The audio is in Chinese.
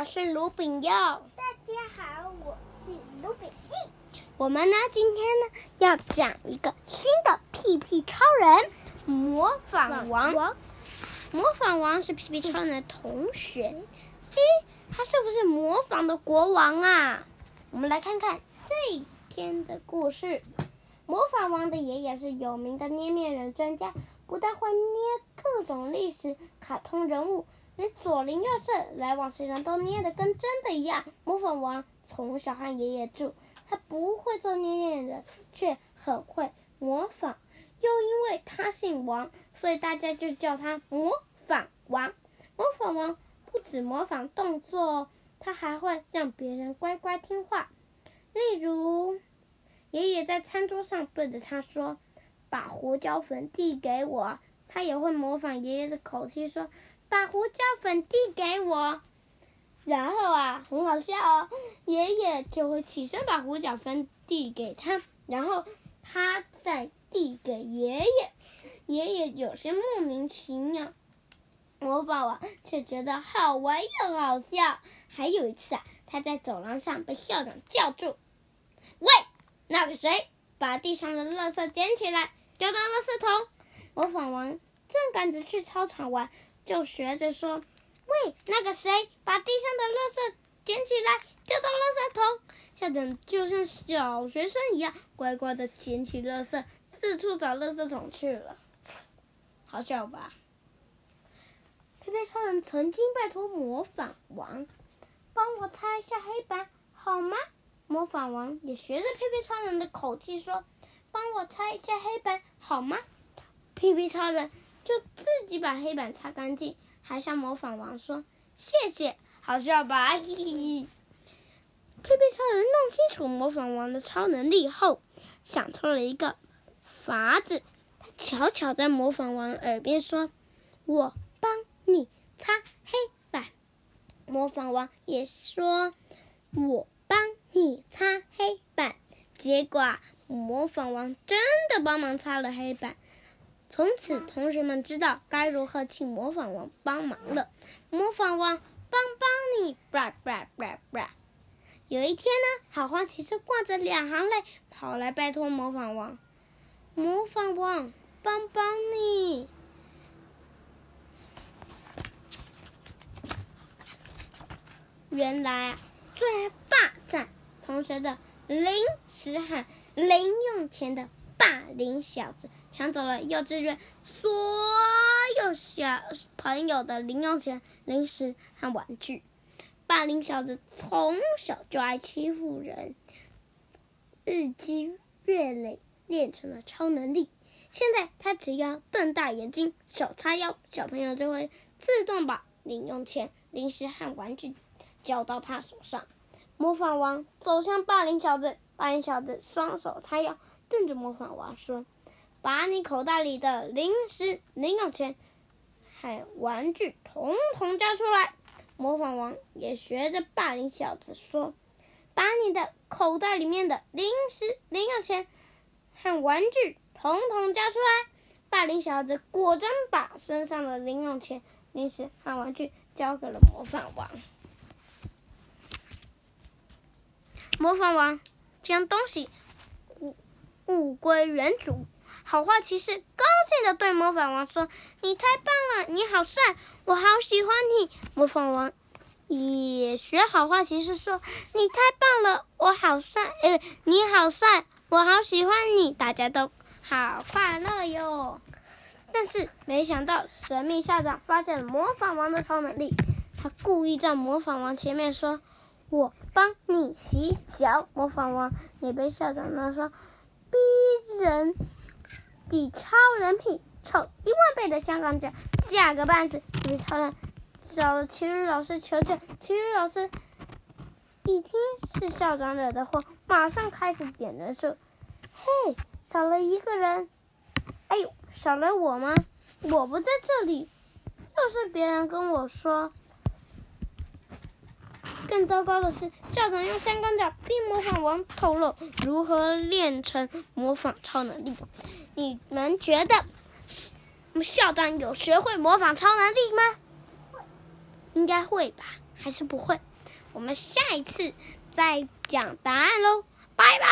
我是卢炳佑。大家好，我是卢炳义。我们呢，今天呢要讲一个新的屁屁超人模仿王。模仿王是屁屁超人的同学。诶，他是不是模仿的国王啊？我们来看看这一天的故事。模仿王的爷爷是有名的捏面人专家，不但会捏各种历史、卡通人物。连左邻右舍、来往谁人都捏得跟真的一样。模仿王从小和爷爷住，他不会做捏面人，却很会模仿。又因为他姓王，所以大家就叫他模仿王。模仿王不止模仿动作，他还会让别人乖乖听话。例如，爷爷在餐桌上对着他说：“把胡椒粉递给我。”他也会模仿爷爷的口气说。把胡椒粉递给我，然后啊，很好笑哦。爷爷就会起身把胡椒粉递给他，然后他再递给爷爷。爷爷有些莫名其妙，魔法王却觉得好玩又好笑。还有一次啊，他在走廊上被校长叫住：“喂，那个谁，把地上的垃圾捡起来，丢到垃圾桶。”模仿王正赶着去操场玩。就学着说：“喂，那个谁，把地上的垃圾捡起来，丢到垃圾桶。”校长就像小学生一样，乖乖的捡起垃圾，四处找垃圾桶去了。好笑吧？屁屁超人曾经拜托模仿王，帮我擦一下黑板，好吗？模仿王也学着屁屁超人的口气说：“帮我擦一下黑板，好吗？”屁屁超人。就自己把黑板擦干净，还向模仿王说谢谢，好笑吧？嘿嘿嘿。屁屁超人弄清楚模仿王的超能力后，想出了一个法子。他悄悄在模仿王耳边说：“我帮你擦黑板。”模仿王也说：“我帮你擦黑板。”结果，模仿王真的帮忙擦了黑板。从此，同学们知道该如何请模仿王帮忙了。模仿王帮帮你，吧吧吧吧。有一天呢，好花骑士挂着两行泪跑来拜托模仿王：“模仿王，帮帮你。”原来啊，最爱霸占同学的零食和零用钱的霸凌小子。抢走了幼稚园所有小朋友的零用钱、零食和玩具。霸凌小子从小就爱欺负人，日积月累练成了超能力。现在他只要瞪大眼睛、手叉腰，小朋友就会自动把零用钱、零食和玩具交到他手上。模仿王走向霸凌小子，霸凌小子双手叉腰，瞪着模仿王说。把你口袋里的零食、零用钱还有玩具统统交出来！模仿王也学着霸凌小子说：“把你的口袋里面的零食、零用钱和玩具统统交出来！”霸凌小子果真把身上的零用钱、零食和玩具交给了模仿王。模仿王将东西物归原主。好话骑士高兴地对魔法王说：“你太棒了，你好帅，我好喜欢你。”魔法王也学好话骑士说：“你太棒了，我好帅，哎，你好帅，我好喜欢你。”大家都好快乐哟。但是没想到，神秘校长发现了魔法王的超能力，他故意在魔法王前面说：“我帮你洗脚。”魔法王也被校长那说逼人。比超人品臭一万倍的香港脚，吓个半死。因为超人。找了体育老师求救，体育老师一听是校长惹的祸，马上开始点人。数。嘿，少了一个人，哎呦，少了我吗？我不在这里，又是别人。跟我说。更糟糕的是，校长用三根脚逼模仿王透露如何练成模仿超能力。你们觉得校长有学会模仿超能力吗？应该会吧？还是不会？我们下一次再讲答案喽，拜拜。